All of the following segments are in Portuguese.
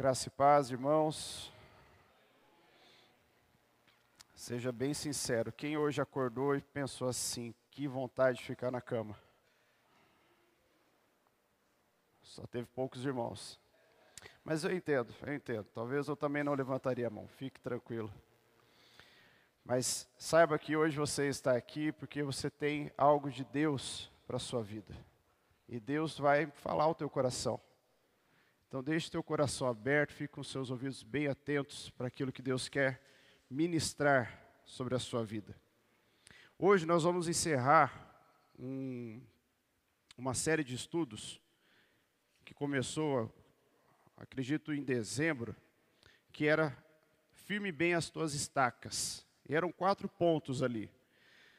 Graça e paz, irmãos. Seja bem sincero, quem hoje acordou e pensou assim, que vontade de ficar na cama? Só teve poucos irmãos. Mas eu entendo, eu entendo. Talvez eu também não levantaria a mão, fique tranquilo. Mas saiba que hoje você está aqui porque você tem algo de Deus para a sua vida. E Deus vai falar ao teu coração. Então deixe teu coração aberto, fique com seus ouvidos bem atentos para aquilo que Deus quer ministrar sobre a sua vida. Hoje nós vamos encerrar um, uma série de estudos que começou, acredito, em dezembro, que era firme bem as tuas estacas. E eram quatro pontos ali.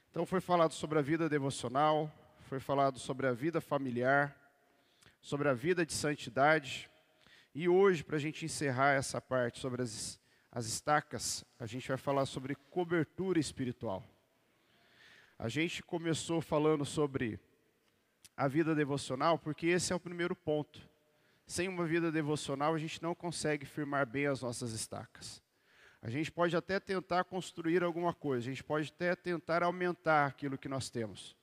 Então foi falado sobre a vida devocional, foi falado sobre a vida familiar, sobre a vida de santidade. E hoje, para a gente encerrar essa parte sobre as, as estacas, a gente vai falar sobre cobertura espiritual. A gente começou falando sobre a vida devocional, porque esse é o primeiro ponto. Sem uma vida devocional, a gente não consegue firmar bem as nossas estacas. A gente pode até tentar construir alguma coisa, a gente pode até tentar aumentar aquilo que nós temos.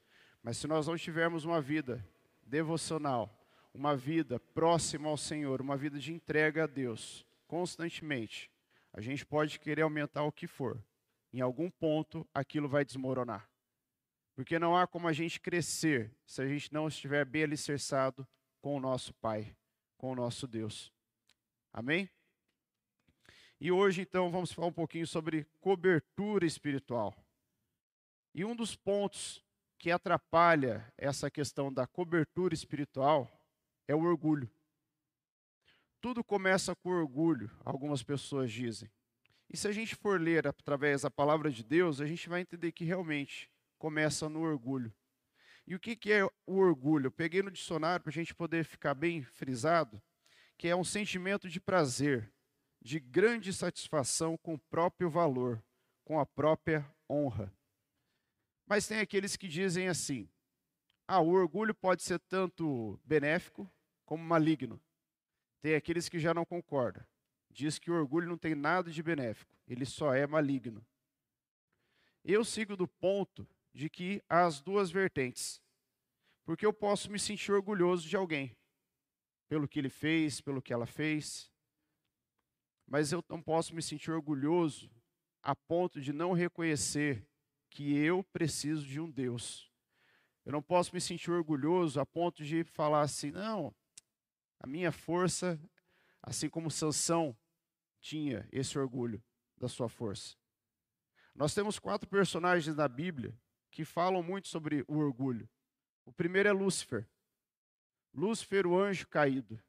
Mas se nós não tivermos uma vida devocional, uma vida próxima ao Senhor, uma vida de entrega a Deus, constantemente, a gente pode querer aumentar o que for. Em algum ponto, aquilo vai desmoronar. Porque não há como a gente crescer se a gente não estiver bem alicerçado com o nosso Pai, com o nosso Deus. Amém? E hoje, então, vamos falar um pouquinho sobre cobertura espiritual. E um dos pontos que atrapalha essa questão da cobertura espiritual é o orgulho. Tudo começa com orgulho, algumas pessoas dizem. E se a gente for ler através da palavra de Deus, a gente vai entender que realmente começa no orgulho. E o que, é o orgulho? Eu peguei no dicionário para a gente poder ficar bem frisado, que é um sentimento de prazer, de grande satisfação com o próprio valor, com a própria honra. Mas tem aqueles que dizem assim: ah, o orgulho pode ser tanto benéfico como maligno. Tem aqueles que já não concordam. Diz que o orgulho não tem nada de benéfico, ele só é maligno. Eu sigo do ponto de que há as duas vertentes. Porque eu posso me sentir orgulhoso de alguém, pelo que ele fez, pelo que ela fez. Mas eu não posso me sentir orgulhoso a ponto de não reconhecer que eu preciso de um Deus. Eu não posso me sentir orgulhoso a ponto de falar assim, não, a minha força, assim como Sansão tinha esse orgulho da sua força. Nós temos quatro personagens na Bíblia que falam muito sobre o orgulho. O primeiro é Lúcifer. Lúcifer, o anjo caído.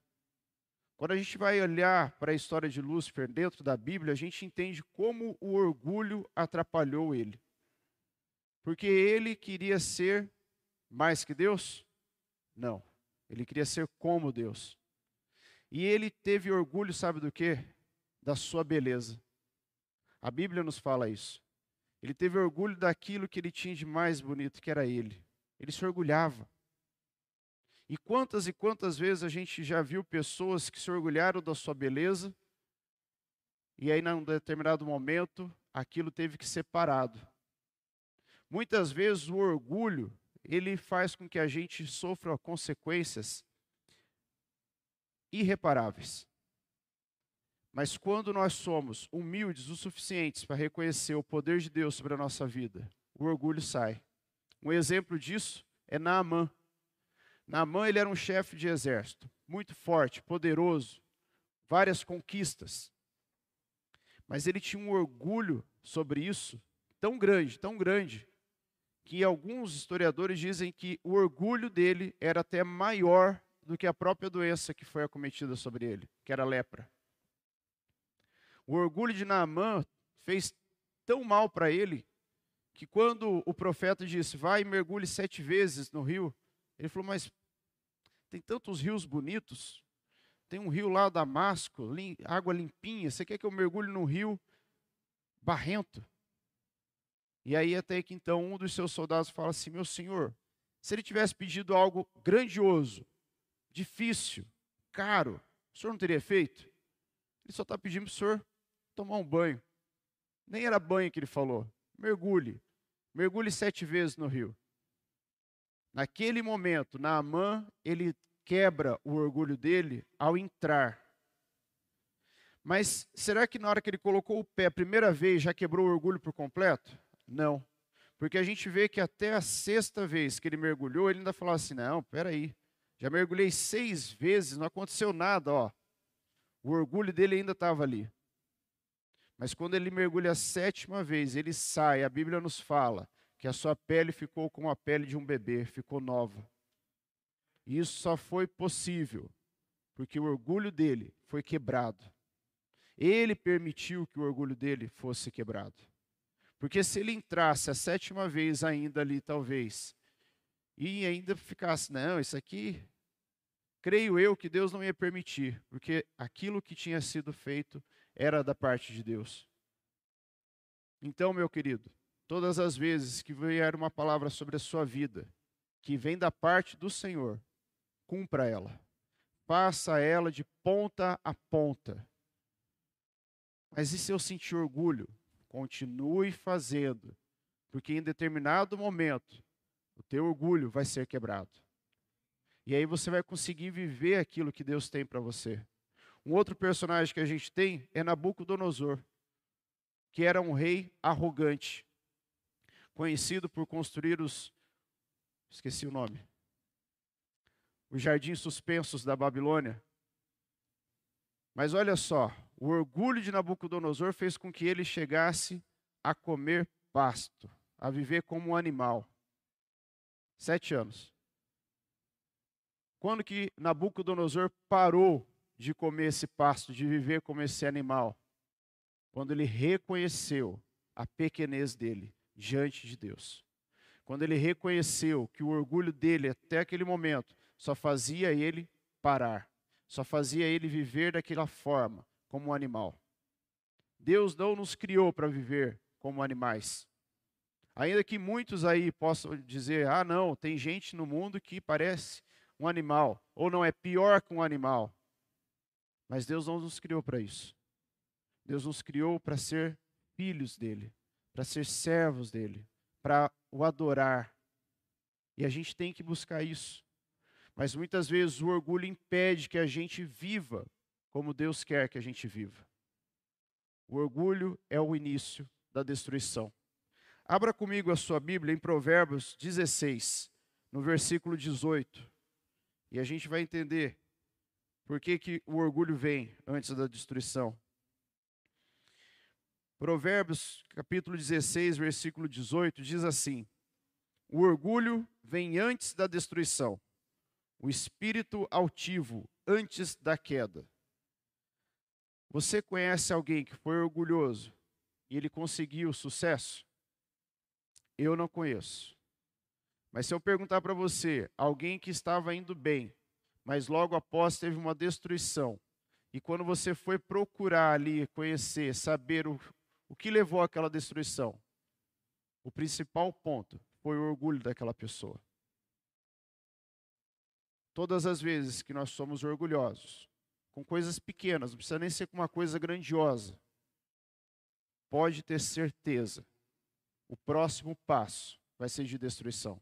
Quando a gente vai olhar para a história de Lúcifer dentro da Bíblia, a gente entende como o orgulho atrapalhou ele. Porque ele queria ser mais que Deus? Não. Ele queria ser como Deus. E ele teve orgulho, sabe do que? Da sua beleza. A Bíblia nos fala isso. Ele teve orgulho daquilo que ele tinha de mais bonito, que era ele. Ele se orgulhava. E quantas e quantas vezes a gente já viu pessoas que se orgulharam da sua beleza, e aí, num determinado momento, aquilo teve que ser parado. Muitas vezes o orgulho, ele faz com que a gente sofra consequências irreparáveis. Mas quando nós somos humildes o suficientes para reconhecer o poder de Deus sobre a nossa vida, o orgulho sai. Um exemplo disso é Naamã. Naamã ele era um chefe de exército, muito forte, poderoso, várias conquistas. Mas ele tinha um orgulho sobre isso tão grande, tão grande, que alguns historiadores dizem que o orgulho dele era até maior do que a própria doença que foi acometida sobre ele, que era lepra. O orgulho de Naamã fez tão mal para ele que quando o profeta disse, vai e mergulhe sete vezes no rio, ele falou, mas tem tantos rios bonitos, tem um rio lá, Damasco, água limpinha, você quer que eu mergulhe num rio barrento? E aí até que então um dos seus soldados fala assim: "Meu senhor, se ele tivesse pedido algo grandioso, difícil, caro, o senhor não teria feito?" Ele só está pedindo para o senhor tomar um banho. Nem era banho que ele falou. Mergulhe. Mergulhe sete vezes no rio. Naquele momento, Naamã, ele quebra o orgulho dele ao entrar. Mas será que na hora que ele colocou o pé a primeira vez já quebrou o orgulho por completo? Não. Porque a gente vê que até a sexta vez que ele mergulhou, ele ainda falou assim: não, peraí, já mergulhei seis vezes, não aconteceu nada, ó. O orgulho dele ainda estava ali. Mas quando ele mergulha a sétima vez, ele sai, a Bíblia nos fala que a sua pele ficou como a pele de um bebê, ficou nova. E isso só foi possível porque o orgulho dele foi quebrado. Ele permitiu que o orgulho dele fosse quebrado. Porque se ele entrasse a sétima vez ainda ali, talvez, e ainda ficasse, não, isso aqui, creio eu que Deus não ia permitir, porque aquilo que tinha sido feito era da parte de Deus. Então, meu querido, todas as vezes que vier uma palavra sobre a sua vida, que vem da parte do Senhor, cumpra ela. Faça ela de ponta a ponta. Mas e se eu sentir orgulho? Continue fazendo, porque em determinado momento o teu orgulho vai ser quebrado. E aí você vai conseguir viver aquilo que Deus tem para você. Um outro personagem que a gente tem é Nabucodonosor, que era um rei arrogante, conhecido por construir os esqueci o nome. Os jardins suspensos da Babilônia. Mas olha só, o orgulho de Nabucodonosor fez com que ele chegasse a comer pasto, a viver como um animal. Sete anos. Quando que Nabucodonosor parou de comer esse pasto, de viver como esse animal? Quando ele reconheceu a pequenez dele diante de Deus. Quando ele reconheceu que o orgulho dele até aquele momento só fazia ele parar, só fazia ele viver daquela forma, como um animal. Deus não nos criou para viver como animais. Ainda que muitos aí possam dizer: ah, não, tem gente no mundo que parece um animal, ou não é pior que um animal. Mas Deus não nos criou para isso. Deus nos criou para ser filhos dele, para ser servos dele, para o adorar. E a gente tem que buscar isso. Mas muitas vezes o orgulho impede que a gente viva como Deus quer que a gente viva. O orgulho é o início da destruição. Abra comigo a sua Bíblia em Provérbios 16, no versículo 18. E a gente vai entender por que, que o orgulho vem antes da destruição. Provérbios capítulo 16, versículo 18 diz assim: O orgulho vem antes da destruição, o espírito altivo antes da queda. Você conhece alguém que foi orgulhoso e ele conseguiu sucesso? Eu não conheço. Mas se eu perguntar para você, alguém que estava indo bem, mas logo após teve uma destruição, e quando você foi procurar ali, conhecer, saber o, o que levou àquela destruição, o principal ponto foi o orgulho daquela pessoa. Todas as vezes que nós somos orgulhosos, com coisas pequenas, não precisa nem ser com uma coisa grandiosa. Pode ter certeza, o próximo passo vai ser de destruição.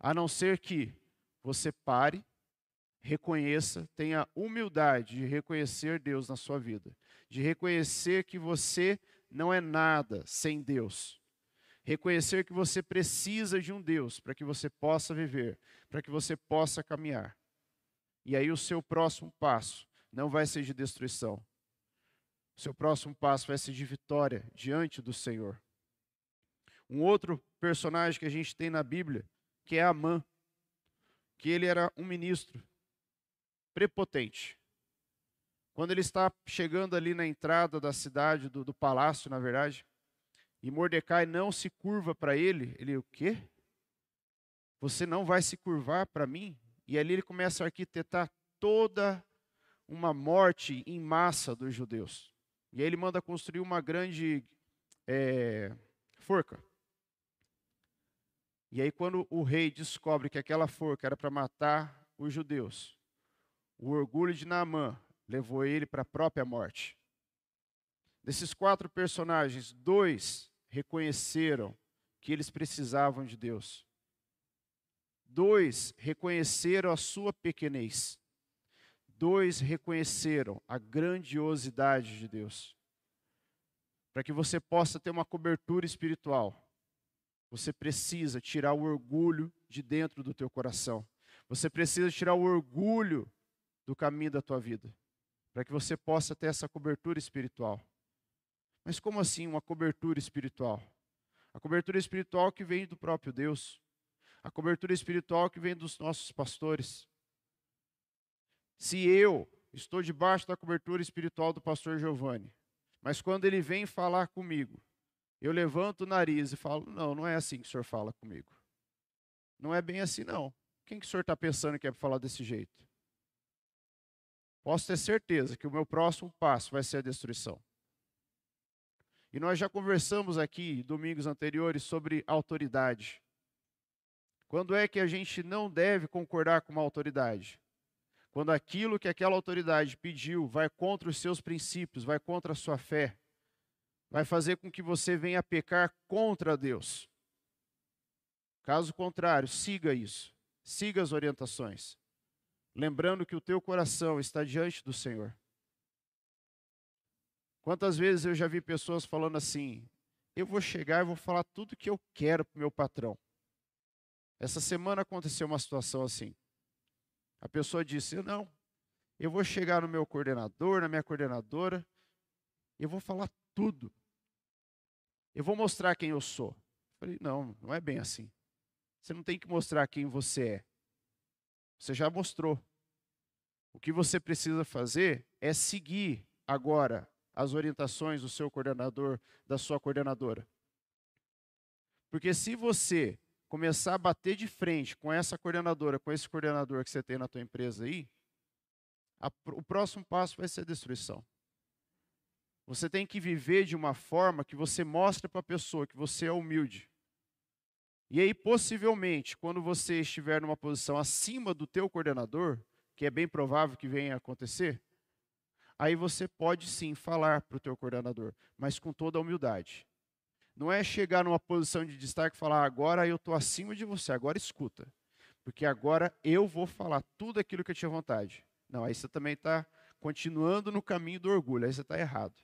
A não ser que você pare, reconheça, tenha humildade de reconhecer Deus na sua vida, de reconhecer que você não é nada sem Deus. Reconhecer que você precisa de um Deus para que você possa viver, para que você possa caminhar. E aí o seu próximo passo não vai ser de destruição. Seu próximo passo vai ser de vitória diante do Senhor. Um outro personagem que a gente tem na Bíblia, que é Amã, que ele era um ministro prepotente. Quando ele está chegando ali na entrada da cidade, do, do palácio, na verdade, e Mordecai não se curva para ele, ele, o quê? Você não vai se curvar para mim? E ali ele começa a arquitetar toda uma morte em massa dos judeus. E aí ele manda construir uma grande é, forca. E aí, quando o rei descobre que aquela forca era para matar os judeus, o orgulho de Naamã levou ele para a própria morte. Desses quatro personagens, dois reconheceram que eles precisavam de Deus. Dois reconheceram a sua pequenez. Dois reconheceram a grandiosidade de Deus. Para que você possa ter uma cobertura espiritual, você precisa tirar o orgulho de dentro do teu coração. Você precisa tirar o orgulho do caminho da tua vida, para que você possa ter essa cobertura espiritual. Mas como assim uma cobertura espiritual? A cobertura espiritual que vem do próprio Deus. A cobertura espiritual que vem dos nossos pastores. Se eu estou debaixo da cobertura espiritual do pastor Giovanni, mas quando ele vem falar comigo, eu levanto o nariz e falo: Não, não é assim que o senhor fala comigo. Não é bem assim, não. Quem que o senhor está pensando que é para falar desse jeito? Posso ter certeza que o meu próximo passo vai ser a destruição. E nós já conversamos aqui, domingos anteriores, sobre autoridade. Quando é que a gente não deve concordar com uma autoridade? Quando aquilo que aquela autoridade pediu vai contra os seus princípios, vai contra a sua fé, vai fazer com que você venha pecar contra Deus. Caso contrário, siga isso. Siga as orientações. Lembrando que o teu coração está diante do Senhor. Quantas vezes eu já vi pessoas falando assim: eu vou chegar e vou falar tudo que eu quero para o meu patrão. Essa semana aconteceu uma situação assim. A pessoa disse: não, eu vou chegar no meu coordenador, na minha coordenadora, eu vou falar tudo. Eu vou mostrar quem eu sou. Eu falei: não, não é bem assim. Você não tem que mostrar quem você é. Você já mostrou. O que você precisa fazer é seguir agora as orientações do seu coordenador, da sua coordenadora. Porque se você começar a bater de frente com essa coordenadora, com esse coordenador que você tem na tua empresa aí, a, o próximo passo vai ser destruição. Você tem que viver de uma forma que você mostre para a pessoa que você é humilde. E aí, possivelmente, quando você estiver numa posição acima do teu coordenador, que é bem provável que venha a acontecer, aí você pode sim falar para o teu coordenador, mas com toda a humildade. Não é chegar numa posição de destaque e falar, agora eu estou acima de você, agora escuta. Porque agora eu vou falar tudo aquilo que eu tinha vontade. Não, aí você também está continuando no caminho do orgulho, aí você está errado.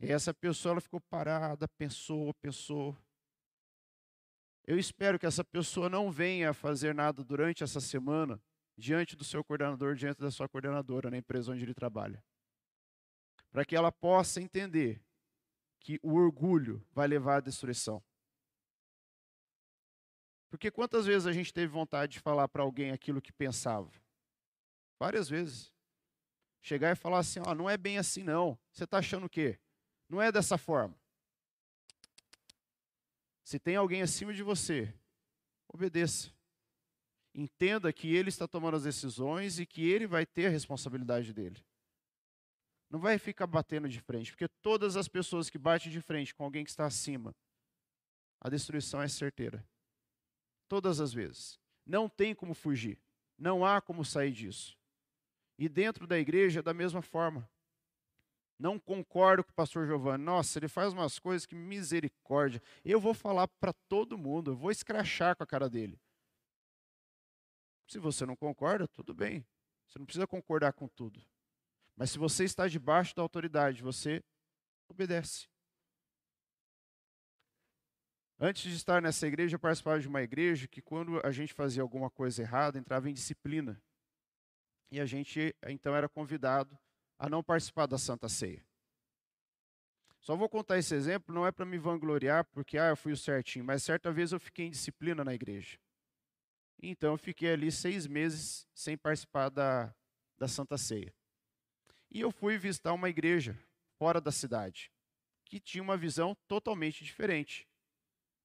E essa pessoa ela ficou parada, pensou, pensou. Eu espero que essa pessoa não venha fazer nada durante essa semana diante do seu coordenador, diante da sua coordenadora na empresa onde ele trabalha. Para que ela possa entender que o orgulho vai levar à destruição. Porque quantas vezes a gente teve vontade de falar para alguém aquilo que pensava? Várias vezes. Chegar e falar assim: ó, não é bem assim não. Você está achando o quê? Não é dessa forma. Se tem alguém acima de você, obedeça entenda que ele está tomando as decisões e que ele vai ter a responsabilidade dele. Não vai ficar batendo de frente, porque todas as pessoas que batem de frente com alguém que está acima, a destruição é certeira. Todas as vezes. Não tem como fugir. Não há como sair disso. E dentro da igreja, da mesma forma. Não concordo com o pastor Giovanni. Nossa, ele faz umas coisas que misericórdia. Eu vou falar para todo mundo, eu vou escrachar com a cara dele. Se você não concorda, tudo bem. Você não precisa concordar com tudo. Mas se você está debaixo da autoridade, você obedece. Antes de estar nessa igreja, eu participava de uma igreja que, quando a gente fazia alguma coisa errada, entrava em disciplina. E a gente, então, era convidado a não participar da Santa Ceia. Só vou contar esse exemplo, não é para me vangloriar, porque ah, eu fui o certinho, mas certa vez eu fiquei em disciplina na igreja. Então eu fiquei ali seis meses sem participar da, da Santa Ceia. E eu fui visitar uma igreja fora da cidade, que tinha uma visão totalmente diferente.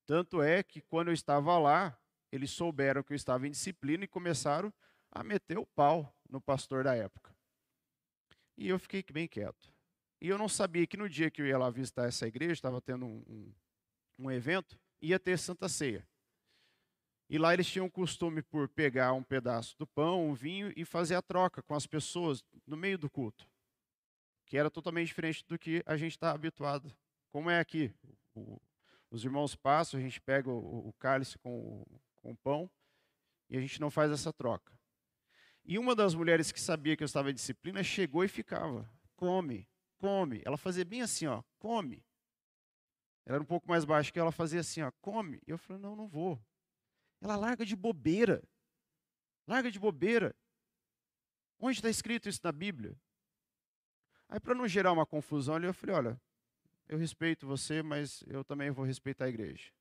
Tanto é que quando eu estava lá, eles souberam que eu estava em disciplina e começaram a meter o pau no pastor da época. E eu fiquei bem quieto. E eu não sabia que no dia que eu ia lá visitar essa igreja, estava tendo um, um, um evento, ia ter Santa Ceia. E lá eles tinham o costume por pegar um pedaço do pão, um vinho e fazer a troca com as pessoas no meio do culto. Que era totalmente diferente do que a gente está habituado. Como é aqui? O, os irmãos passam, a gente pega o, o cálice com, com o pão e a gente não faz essa troca. E uma das mulheres que sabia que eu estava em disciplina chegou e ficava: come, come. Ela fazia bem assim, ó, come. Ela era um pouco mais baixa que ela fazia assim, ó, come. E eu falei: não, não vou. Ela larga de bobeira. Larga de bobeira. Onde está escrito isso na Bíblia? Aí, para não gerar uma confusão ali, eu falei: olha, eu respeito você, mas eu também vou respeitar a igreja.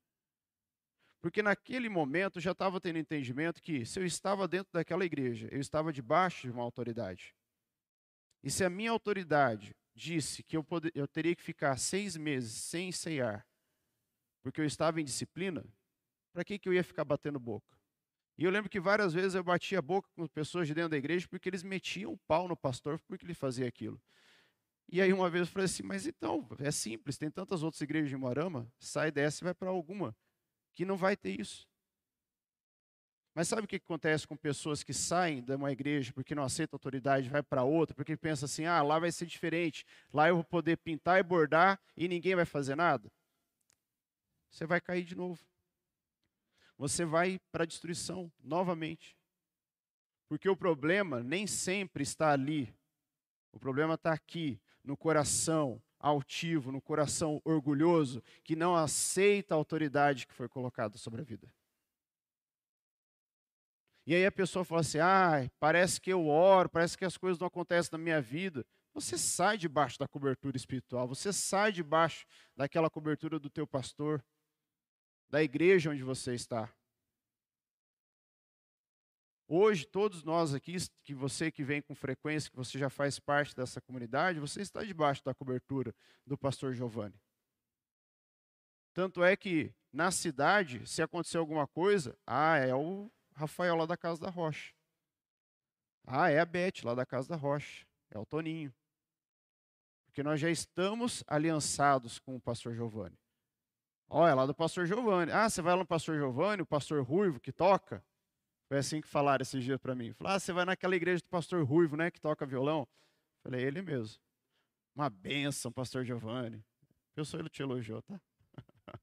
Porque naquele momento já estava tendo entendimento que se eu estava dentro daquela igreja, eu estava debaixo de uma autoridade. E se a minha autoridade disse que eu, poder, eu teria que ficar seis meses sem ceiar, porque eu estava em disciplina, para que, que eu ia ficar batendo boca? E eu lembro que várias vezes eu batia a boca com pessoas de dentro da igreja porque eles metiam o pau no pastor porque ele fazia aquilo. E aí uma vez eu falei assim, mas então, é simples, tem tantas outras igrejas de Moarama, sai dessa e vai para alguma que não vai ter isso. Mas sabe o que acontece com pessoas que saem de uma igreja porque não aceitam autoridade, vai para outra, porque pensa assim: ah, lá vai ser diferente, lá eu vou poder pintar e bordar e ninguém vai fazer nada? Você vai cair de novo. Você vai para a destruição novamente. Porque o problema nem sempre está ali. O problema está aqui, no coração, altivo, no coração orgulhoso, que não aceita a autoridade que foi colocada sobre a vida. E aí a pessoa fala assim: ah, parece que eu oro, parece que as coisas não acontecem na minha vida. Você sai debaixo da cobertura espiritual, você sai debaixo daquela cobertura do teu pastor, da igreja onde você está. Hoje, todos nós aqui, que você que vem com frequência, que você já faz parte dessa comunidade, você está debaixo da cobertura do pastor Giovanni. Tanto é que na cidade, se acontecer alguma coisa, ah, é o Rafael lá da Casa da Rocha. Ah, é a Beth lá da Casa da Rocha. É o Toninho. Porque nós já estamos aliançados com o pastor Giovanni. Olha, é lá do pastor Giovanni. Ah, você vai lá no pastor Giovanni, o pastor Ruivo que toca? Foi assim que falaram esses dias para mim. Falaram, ah, você vai naquela igreja do pastor Ruivo, né, que toca violão? Falei, ele mesmo. Uma benção, pastor Giovanni. Eu sou ele te elogiou, tá?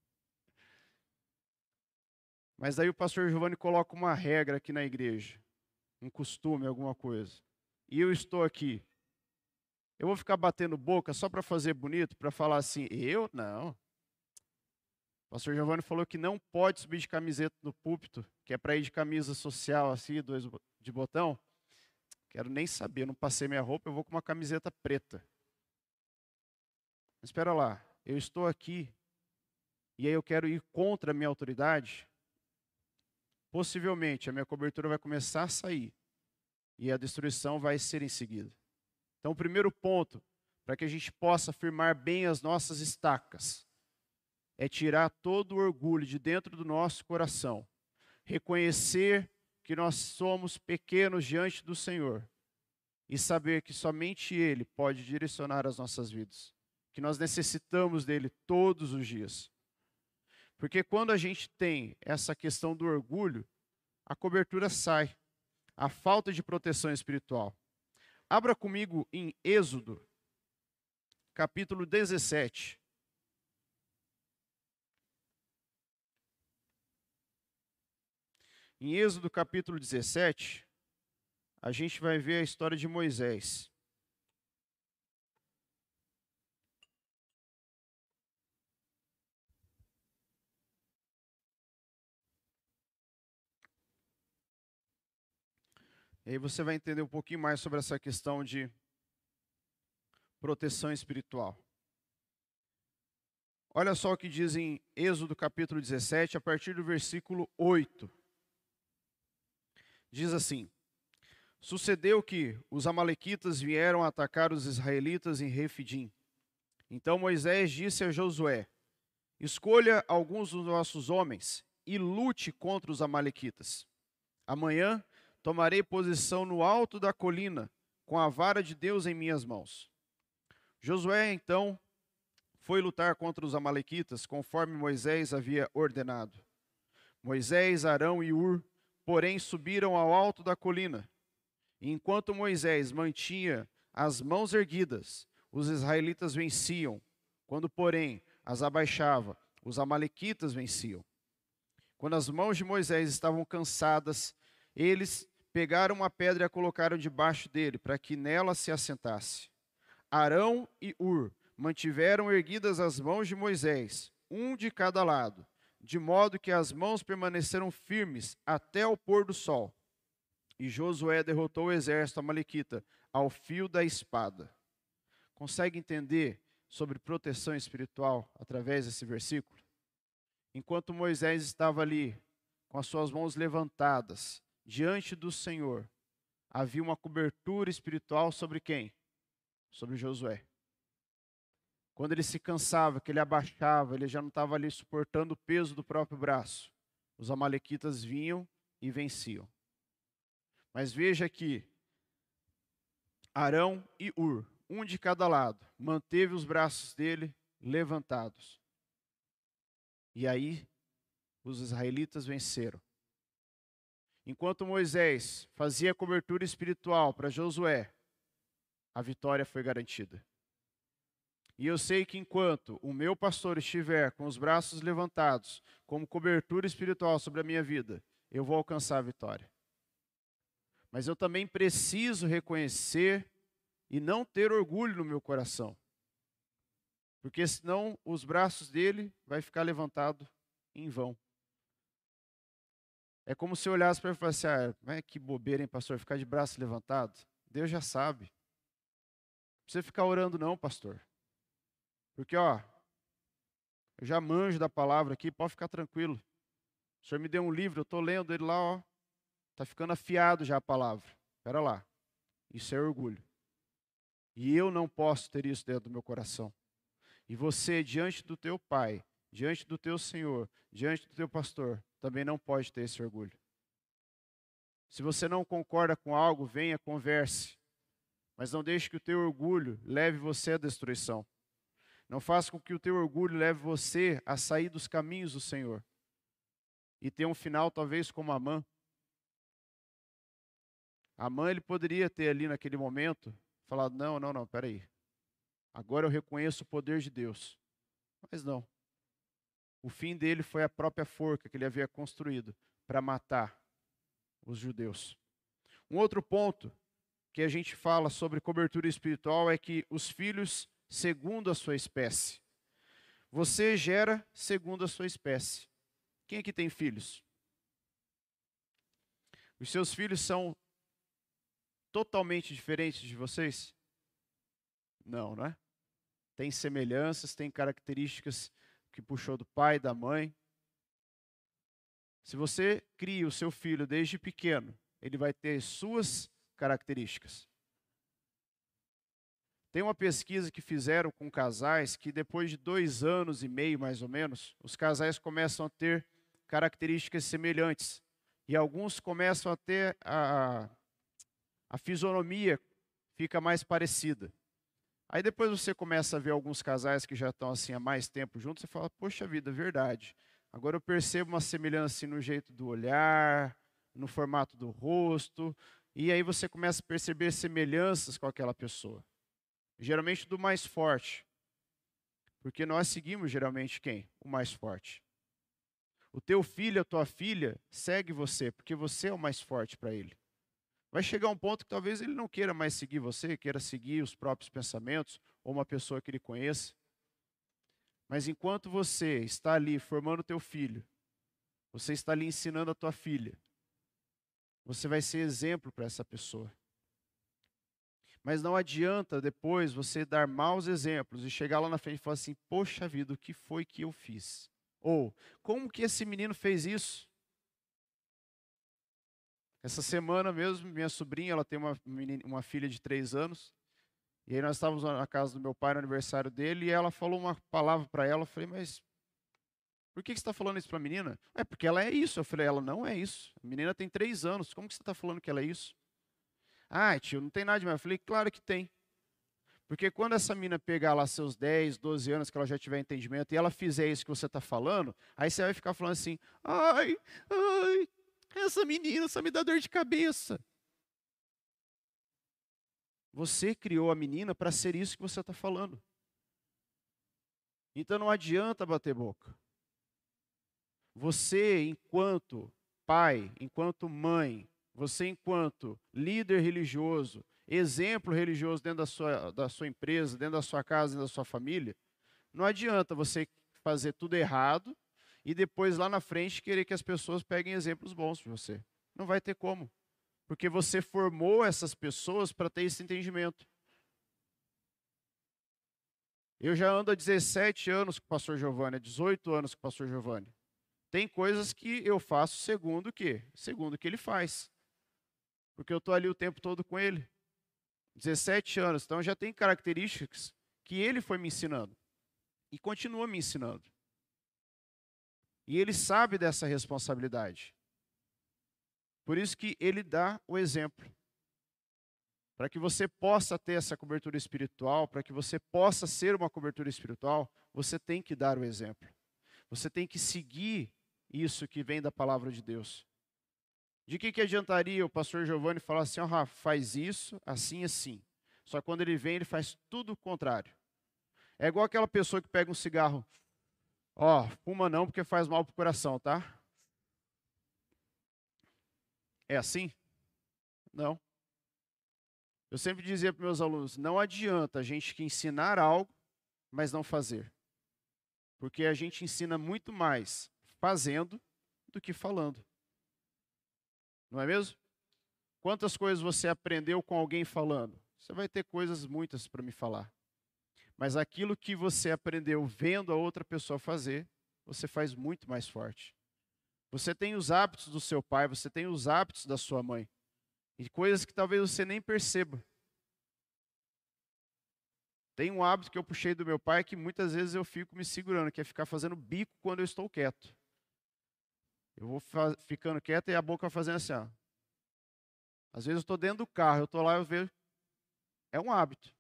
Mas aí o pastor Giovanni coloca uma regra aqui na igreja, um costume, alguma coisa. E eu estou aqui. Eu vou ficar batendo boca só para fazer bonito, para falar assim, eu? Não. O pastor Giovanni falou que não pode subir de camiseta no púlpito, que é para ir de camisa social, assim, dois de botão. Quero nem saber, não passei minha roupa, eu vou com uma camiseta preta. Espera lá, eu estou aqui e aí eu quero ir contra a minha autoridade. Possivelmente a minha cobertura vai começar a sair e a destruição vai ser em seguida. Então, o primeiro ponto, para que a gente possa firmar bem as nossas estacas, é tirar todo o orgulho de dentro do nosso coração, reconhecer que nós somos pequenos diante do Senhor e saber que somente Ele pode direcionar as nossas vidas, que nós necessitamos dele todos os dias. Porque quando a gente tem essa questão do orgulho, a cobertura sai, a falta de proteção espiritual. Abra comigo em Êxodo, capítulo 17. Em Êxodo capítulo 17, a gente vai ver a história de Moisés. E aí você vai entender um pouquinho mais sobre essa questão de proteção espiritual. Olha só o que diz em Êxodo capítulo 17, a partir do versículo 8 diz assim: Sucedeu que os amalequitas vieram atacar os israelitas em Refidim. Então Moisés disse a Josué: Escolha alguns dos nossos homens e lute contra os amalequitas. Amanhã tomarei posição no alto da colina, com a vara de Deus em minhas mãos. Josué então foi lutar contra os amalequitas, conforme Moisés havia ordenado. Moisés, Arão e Ur porém subiram ao alto da colina. E enquanto Moisés mantinha as mãos erguidas, os israelitas venciam. Quando, porém, as abaixava, os amalequitas venciam. Quando as mãos de Moisés estavam cansadas, eles pegaram uma pedra e a colocaram debaixo dele, para que nela se assentasse. Arão e Ur mantiveram erguidas as mãos de Moisés, um de cada lado, de modo que as mãos permaneceram firmes até o pôr do sol. E Josué derrotou o exército amalequita ao fio da espada. Consegue entender sobre proteção espiritual através desse versículo? Enquanto Moisés estava ali, com as suas mãos levantadas, diante do Senhor, havia uma cobertura espiritual sobre quem? Sobre Josué. Quando ele se cansava, que ele abaixava, ele já não estava ali suportando o peso do próprio braço. Os amalequitas vinham e venciam. Mas veja aqui, Arão e Ur, um de cada lado, manteve os braços dele levantados. E aí os israelitas venceram. Enquanto Moisés fazia cobertura espiritual para Josué, a vitória foi garantida. E eu sei que enquanto o meu pastor estiver com os braços levantados, como cobertura espiritual sobre a minha vida, eu vou alcançar a vitória. Mas eu também preciso reconhecer e não ter orgulho no meu coração. Porque senão os braços dele vai ficar levantado em vão. É como se eu olhasse para ele e falasse, ah, é que bobeira, hein, pastor, ficar de braço levantado. Deus já sabe. Não precisa ficar orando não, pastor. Porque, ó, eu já manjo da palavra aqui, pode ficar tranquilo. O senhor me deu um livro, eu estou lendo ele lá, ó. Está ficando afiado já a palavra. Espera lá. Isso é orgulho. E eu não posso ter isso dentro do meu coração. E você, diante do teu pai, diante do teu Senhor, diante do teu pastor, também não pode ter esse orgulho. Se você não concorda com algo, venha, converse. Mas não deixe que o teu orgulho leve você à destruição. Não faça com que o teu orgulho leve você a sair dos caminhos do Senhor. E ter um final talvez como Amã, Amã ele poderia ter ali naquele momento falado: não, não, não, peraí. Agora eu reconheço o poder de Deus. Mas não. O fim dele foi a própria forca que ele havia construído para matar os judeus. Um outro ponto que a gente fala sobre cobertura espiritual é que os filhos segundo a sua espécie. Você gera segundo a sua espécie. Quem aqui tem filhos? Os seus filhos são totalmente diferentes de vocês? Não, não é? Tem semelhanças, tem características que puxou do pai da mãe. Se você cria o seu filho desde pequeno, ele vai ter suas características. Tem uma pesquisa que fizeram com casais que depois de dois anos e meio, mais ou menos, os casais começam a ter características semelhantes. E alguns começam a ter a, a fisionomia fica mais parecida. Aí depois você começa a ver alguns casais que já estão assim há mais tempo juntos, você fala, poxa vida, verdade. Agora eu percebo uma semelhança assim, no jeito do olhar, no formato do rosto, e aí você começa a perceber semelhanças com aquela pessoa. Geralmente do mais forte. Porque nós seguimos geralmente quem? O mais forte. O teu filho, a tua filha, segue você, porque você é o mais forte para ele. Vai chegar um ponto que talvez ele não queira mais seguir você, queira seguir os próprios pensamentos ou uma pessoa que ele conheça. Mas enquanto você está ali formando teu filho, você está ali ensinando a tua filha, você vai ser exemplo para essa pessoa. Mas não adianta depois você dar maus exemplos e chegar lá na frente e falar assim: Poxa vida, o que foi que eu fiz? Ou, como que esse menino fez isso? Essa semana mesmo, minha sobrinha, ela tem uma, menina, uma filha de três anos. E aí nós estávamos na casa do meu pai no aniversário dele e ela falou uma palavra para ela. Eu falei, mas por que, que você está falando isso para a menina? É porque ela é isso. Eu falei, ela não é isso. A menina tem três anos. Como que você está falando que ela é isso? Ah, tio, não tem nada demais. Eu falei, claro que tem. Porque quando essa menina pegar lá seus 10, 12 anos, que ela já tiver entendimento, e ela fizer isso que você está falando, aí você vai ficar falando assim, ai, ai, essa menina só me dá dor de cabeça. Você criou a menina para ser isso que você está falando. Então não adianta bater boca. Você, enquanto pai, enquanto mãe, você, enquanto líder religioso, exemplo religioso dentro da sua, da sua empresa, dentro da sua casa, dentro da sua família, não adianta você fazer tudo errado e depois lá na frente querer que as pessoas peguem exemplos bons de você. Não vai ter como. Porque você formou essas pessoas para ter esse entendimento. Eu já ando há 17 anos com o pastor Giovanni, há 18 anos com o pastor Giovanni. Tem coisas que eu faço segundo o quê? Segundo o que ele faz. Porque eu estou ali o tempo todo com ele. 17 anos, então já tem características que ele foi me ensinando. E continua me ensinando. E ele sabe dessa responsabilidade. Por isso que ele dá o exemplo. Para que você possa ter essa cobertura espiritual, para que você possa ser uma cobertura espiritual, você tem que dar o exemplo. Você tem que seguir isso que vem da palavra de Deus. De que, que adiantaria o pastor Giovanni falar assim, oh, faz isso, assim, assim. Só que quando ele vem, ele faz tudo o contrário. É igual aquela pessoa que pega um cigarro. Ó, oh, fuma não, porque faz mal pro coração, tá? É assim? Não. Eu sempre dizia para meus alunos: não adianta a gente que ensinar algo, mas não fazer. Porque a gente ensina muito mais fazendo do que falando. Não é mesmo? Quantas coisas você aprendeu com alguém falando? Você vai ter coisas muitas para me falar. Mas aquilo que você aprendeu vendo a outra pessoa fazer, você faz muito mais forte. Você tem os hábitos do seu pai, você tem os hábitos da sua mãe. E coisas que talvez você nem perceba. Tem um hábito que eu puxei do meu pai que muitas vezes eu fico me segurando, que é ficar fazendo bico quando eu estou quieto. Eu vou ficando quieto e a boca fazendo assim, ó. Às vezes eu estou dentro do carro, eu estou lá, eu vejo. É um hábito.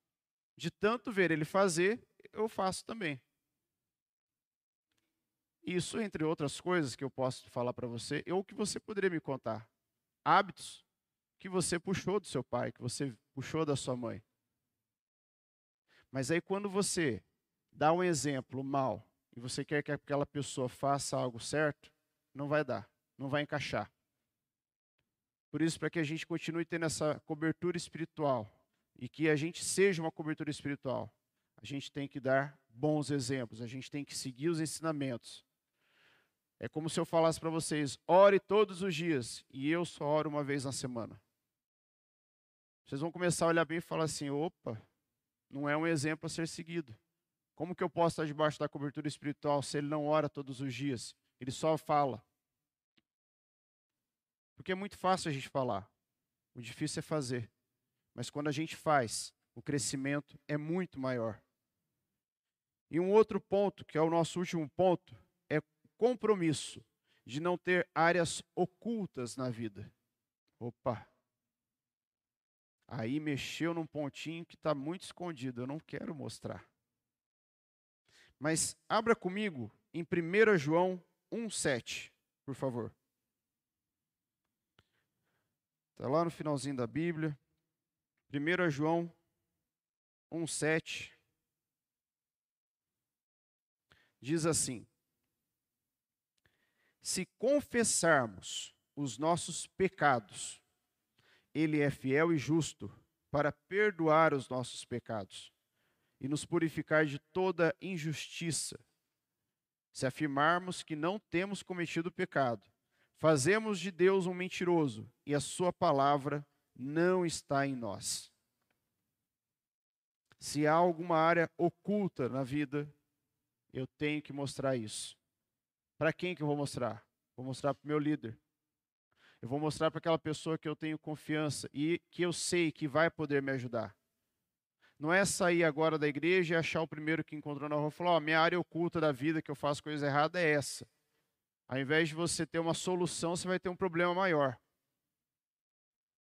De tanto ver ele fazer, eu faço também. Isso, entre outras coisas que eu posso falar para você, ou que você poderia me contar. Hábitos que você puxou do seu pai, que você puxou da sua mãe. Mas aí quando você dá um exemplo mal e você quer que aquela pessoa faça algo certo, não vai dar, não vai encaixar. Por isso, para que a gente continue tendo essa cobertura espiritual e que a gente seja uma cobertura espiritual, a gente tem que dar bons exemplos, a gente tem que seguir os ensinamentos. É como se eu falasse para vocês: ore todos os dias e eu só oro uma vez na semana. Vocês vão começar a olhar bem e falar assim: opa, não é um exemplo a ser seguido. Como que eu posso estar debaixo da cobertura espiritual se ele não ora todos os dias? Ele só fala. Porque é muito fácil a gente falar. O difícil é fazer. Mas quando a gente faz, o crescimento é muito maior. E um outro ponto, que é o nosso último ponto, é compromisso de não ter áreas ocultas na vida. Opa! Aí mexeu num pontinho que está muito escondido, eu não quero mostrar. Mas abra comigo em 1 João 1,7, por favor. Está lá no finalzinho da Bíblia. 1 João 1,7. Diz assim: Se confessarmos os nossos pecados, Ele é fiel e justo para perdoar os nossos pecados e nos purificar de toda injustiça. Se afirmarmos que não temos cometido pecado, fazemos de Deus um mentiroso e a Sua palavra não está em nós. Se há alguma área oculta na vida, eu tenho que mostrar isso. Para quem que eu vou mostrar? Vou mostrar para o meu líder. Eu vou mostrar para aquela pessoa que eu tenho confiança e que eu sei que vai poder me ajudar. Não é sair agora da igreja e achar o primeiro que encontrou na rua e falar: oh, minha área oculta da vida que eu faço coisa errada é essa. Ao invés de você ter uma solução, você vai ter um problema maior.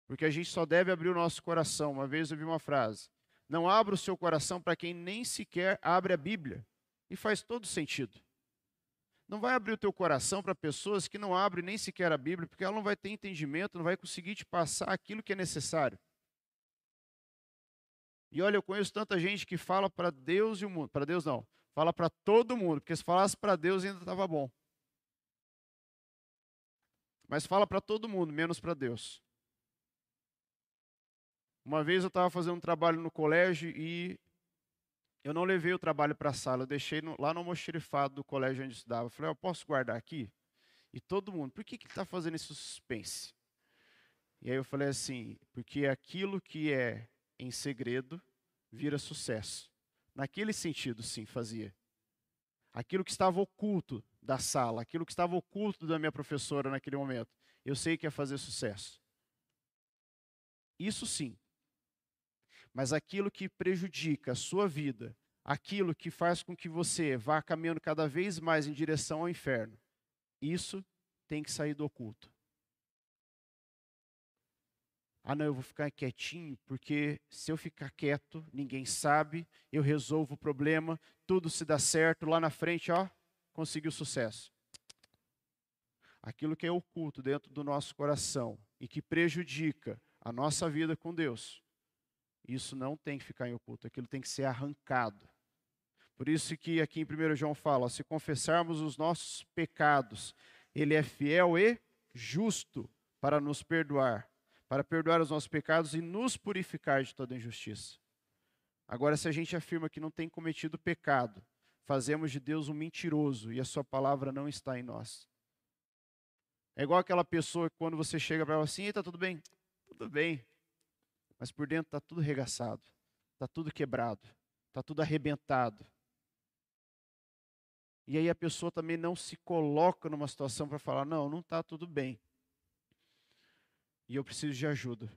Porque a gente só deve abrir o nosso coração. Uma vez eu vi uma frase: Não abra o seu coração para quem nem sequer abre a Bíblia. E faz todo sentido. Não vai abrir o teu coração para pessoas que não abrem nem sequer a Bíblia, porque ela não vai ter entendimento, não vai conseguir te passar aquilo que é necessário. E olha, eu conheço tanta gente que fala para Deus e o mundo. Para Deus não. Fala para todo mundo, porque se falasse para Deus ainda estava bom. Mas fala para todo mundo, menos para Deus. Uma vez eu estava fazendo um trabalho no colégio e eu não levei o trabalho para a sala, eu deixei no, lá no almoxerifado do colégio onde eu estudava. Eu falei, eu posso guardar aqui? E todo mundo, por que, que está fazendo esse suspense? E aí eu falei assim, porque aquilo que é em segredo vira sucesso. Naquele sentido, sim, fazia. Aquilo que estava oculto da sala, aquilo que estava oculto da minha professora naquele momento, eu sei que ia fazer sucesso. Isso sim. Mas aquilo que prejudica a sua vida, aquilo que faz com que você vá caminhando cada vez mais em direção ao inferno, isso tem que sair do oculto. Ah, não, eu vou ficar quietinho, porque se eu ficar quieto, ninguém sabe, eu resolvo o problema, tudo se dá certo, lá na frente, ó, conseguiu sucesso. Aquilo que é oculto dentro do nosso coração e que prejudica a nossa vida com Deus, isso não tem que ficar em oculto, aquilo tem que ser arrancado. Por isso que aqui em 1 João fala, se confessarmos os nossos pecados, ele é fiel e justo para nos perdoar, para perdoar os nossos pecados e nos purificar de toda injustiça. Agora, se a gente afirma que não tem cometido pecado, fazemos de Deus um mentiroso e a sua palavra não está em nós. É igual aquela pessoa que quando você chega para ela assim, está tudo bem? Tudo bem. Mas por dentro está tudo regaçado, está tudo quebrado, está tudo arrebentado. E aí a pessoa também não se coloca numa situação para falar: não, não está tudo bem. E eu preciso de ajuda.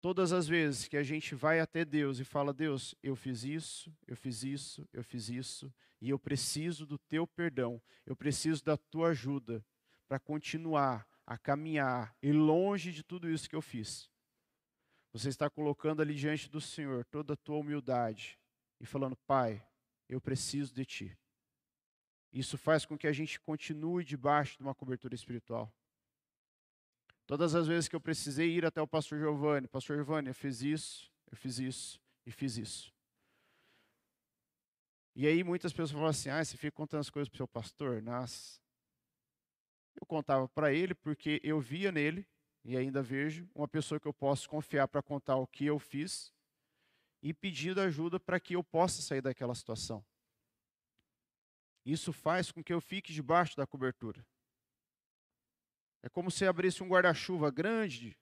Todas as vezes que a gente vai até Deus e fala: Deus, eu fiz isso, eu fiz isso, eu fiz isso, e eu preciso do teu perdão, eu preciso da tua ajuda para continuar a caminhar e longe de tudo isso que eu fiz. Você está colocando ali diante do Senhor toda a tua humildade e falando: Pai, eu preciso de ti. Isso faz com que a gente continue debaixo de uma cobertura espiritual. Todas as vezes que eu precisei ir até o pastor Giovanni, pastor Giovanni, eu fiz isso, eu fiz isso e fiz isso. E aí muitas pessoas falam assim: ah, você fica contando as coisas para o seu pastor? Nossa. Eu contava para ele porque eu via nele, e ainda vejo, uma pessoa que eu posso confiar para contar o que eu fiz e pedindo ajuda para que eu possa sair daquela situação. Isso faz com que eu fique debaixo da cobertura. É como se abrisse um guarda-chuva grande.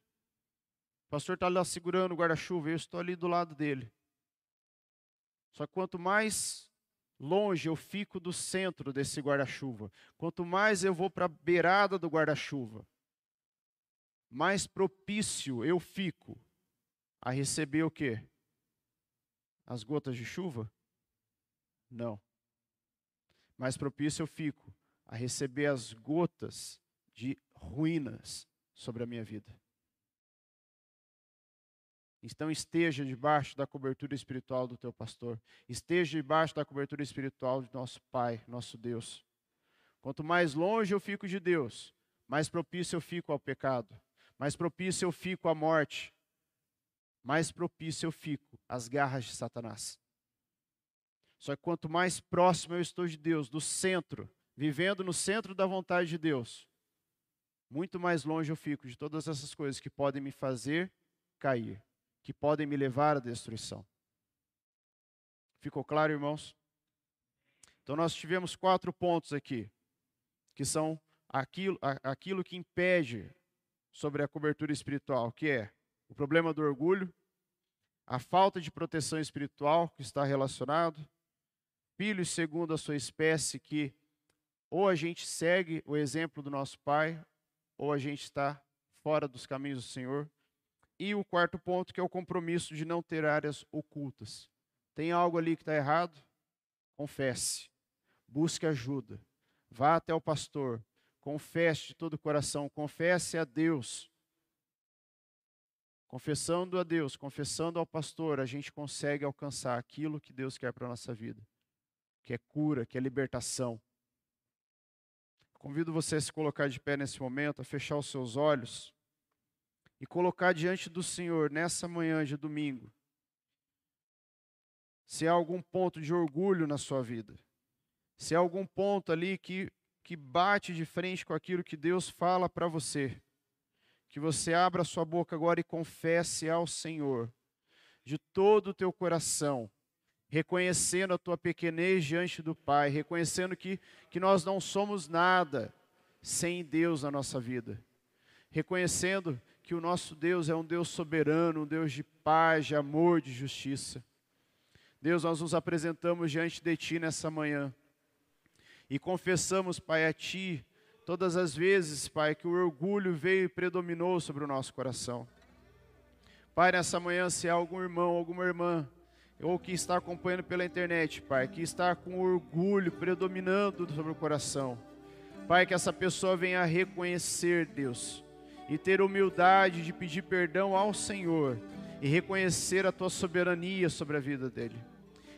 O pastor está lá segurando o guarda-chuva, eu estou ali do lado dele. Só que quanto mais longe eu fico do centro desse guarda-chuva, quanto mais eu vou para a beirada do guarda-chuva, mais propício eu fico a receber o quê? as gotas de chuva? Não. Mais propício eu fico a receber as gotas de ruínas sobre a minha vida. Então esteja debaixo da cobertura espiritual do teu pastor. Esteja debaixo da cobertura espiritual de nosso Pai, nosso Deus. Quanto mais longe eu fico de Deus, mais propício eu fico ao pecado, mais propício eu fico à morte, mais propício eu fico às garras de Satanás. Só que quanto mais próximo eu estou de Deus, do centro, vivendo no centro da vontade de Deus, muito mais longe eu fico de todas essas coisas que podem me fazer cair, que podem me levar à destruição. Ficou claro, irmãos? Então nós tivemos quatro pontos aqui, que são aquilo, aquilo que impede sobre a cobertura espiritual, que é o problema do orgulho, a falta de proteção espiritual que está relacionado, filhos segundo a sua espécie que ou a gente segue o exemplo do nosso pai, ou a gente está fora dos caminhos do Senhor. E o quarto ponto, que é o compromisso de não ter áreas ocultas. Tem algo ali que está errado? Confesse. Busque ajuda. Vá até o pastor. Confesse de todo o coração. Confesse a Deus Confessando a Deus, confessando ao pastor, a gente consegue alcançar aquilo que Deus quer para a nossa vida, que é cura, que é libertação. Convido você a se colocar de pé nesse momento, a fechar os seus olhos e colocar diante do Senhor nessa manhã de domingo se há algum ponto de orgulho na sua vida, se há algum ponto ali que, que bate de frente com aquilo que Deus fala para você, que você abra sua boca agora e confesse ao Senhor de todo o teu coração, reconhecendo a tua pequenez diante do Pai, reconhecendo que, que nós não somos nada sem Deus na nossa vida, reconhecendo que o nosso Deus é um Deus soberano, um Deus de paz, de amor, de justiça. Deus, nós nos apresentamos diante de Ti nessa manhã e confessamos, Pai, a Ti, todas as vezes, Pai, que o orgulho veio e predominou sobre o nosso coração. Pai, nessa manhã, se há algum irmão, alguma irmã, ou que está acompanhando pela internet, Pai, que está com orgulho predominando sobre o coração, Pai, que essa pessoa venha reconhecer, Deus, e ter humildade de pedir perdão ao Senhor e reconhecer a tua soberania sobre a vida dele.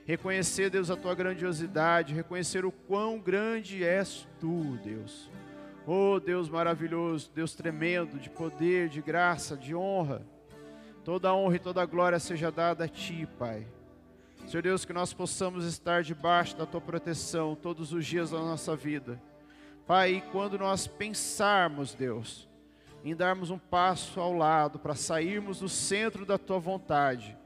Reconhecer, Deus, a tua grandiosidade, reconhecer o quão grande és tu, Deus. Oh, Deus maravilhoso, Deus tremendo, de poder, de graça, de honra. Toda honra e toda glória seja dada a ti, Pai. Senhor Deus, que nós possamos estar debaixo da tua proteção todos os dias da nossa vida. Pai, quando nós pensarmos, Deus, em darmos um passo ao lado para sairmos do centro da tua vontade,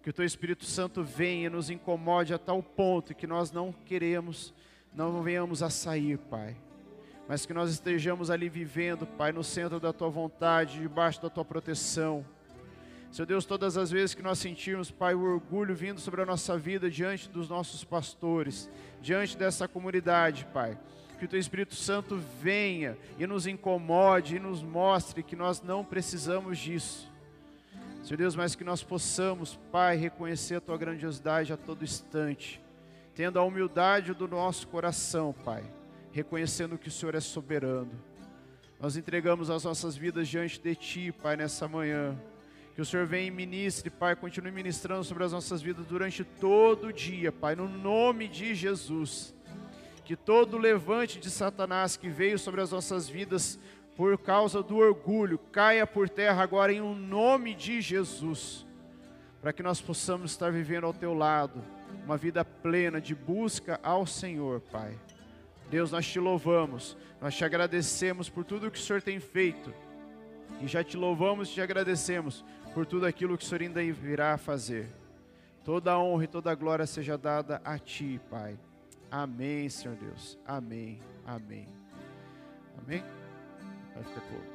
que o teu Espírito Santo venha e nos incomode a tal ponto que nós não queremos, não venhamos a sair, Pai. Mas que nós estejamos ali vivendo, Pai, no centro da tua vontade, debaixo da tua proteção. Seu Deus, todas as vezes que nós sentirmos, Pai, o orgulho vindo sobre a nossa vida diante dos nossos pastores, diante dessa comunidade, Pai, que o Teu Espírito Santo venha e nos incomode e nos mostre que nós não precisamos disso. Senhor Deus, mas que nós possamos, Pai, reconhecer a Tua grandiosidade a todo instante, tendo a humildade do nosso coração, Pai, reconhecendo que o Senhor é soberano. Nós entregamos as nossas vidas diante de Ti, Pai, nessa manhã. Que o Senhor venha e ministre, Pai, continue ministrando sobre as nossas vidas durante todo o dia, Pai, no nome de Jesus. Que todo levante de Satanás que veio sobre as nossas vidas por causa do orgulho, caia por terra agora em um nome de Jesus, para que nós possamos estar vivendo ao teu lado, uma vida plena de busca ao Senhor, Pai. Deus, nós te louvamos, nós te agradecemos por tudo que o Senhor tem feito, e já te louvamos e te agradecemos por tudo aquilo que o Senhor ainda virá fazer. Toda a honra e toda a glória seja dada a Ti, Pai. Amém, Senhor Deus. Amém. Amém. Amém. Vai ficar pouco.